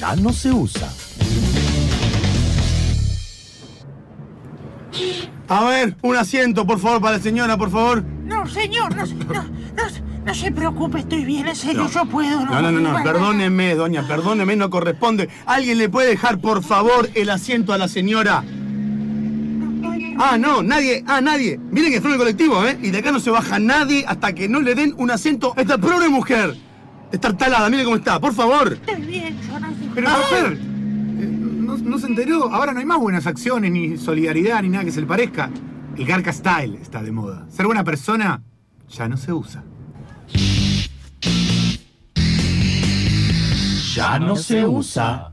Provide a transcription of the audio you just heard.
ya no se usa. A ver, un asiento, por favor, para la señora, por favor. No, señor, no, no, no, no se preocupe, estoy bien, en serio, yo puedo. No, no, no, no, perdóneme, doña, perdóneme, no corresponde. ¿Alguien le puede dejar, por favor, el asiento a la señora? Ah, no, nadie, ah, nadie. Miren que está en el colectivo, ¿eh? Y de acá no se baja nadie hasta que no le den un asiento a esta pobre mujer. Está talada, mire cómo está, por favor. Estoy bien, yo no sé. Pero, chofer, eh, no, no se enteró. Ahora no hay más buenas acciones, ni solidaridad, ni nada que se le parezca. El Garca Style está de moda. Ser buena persona ya no se usa. Ya no se usa.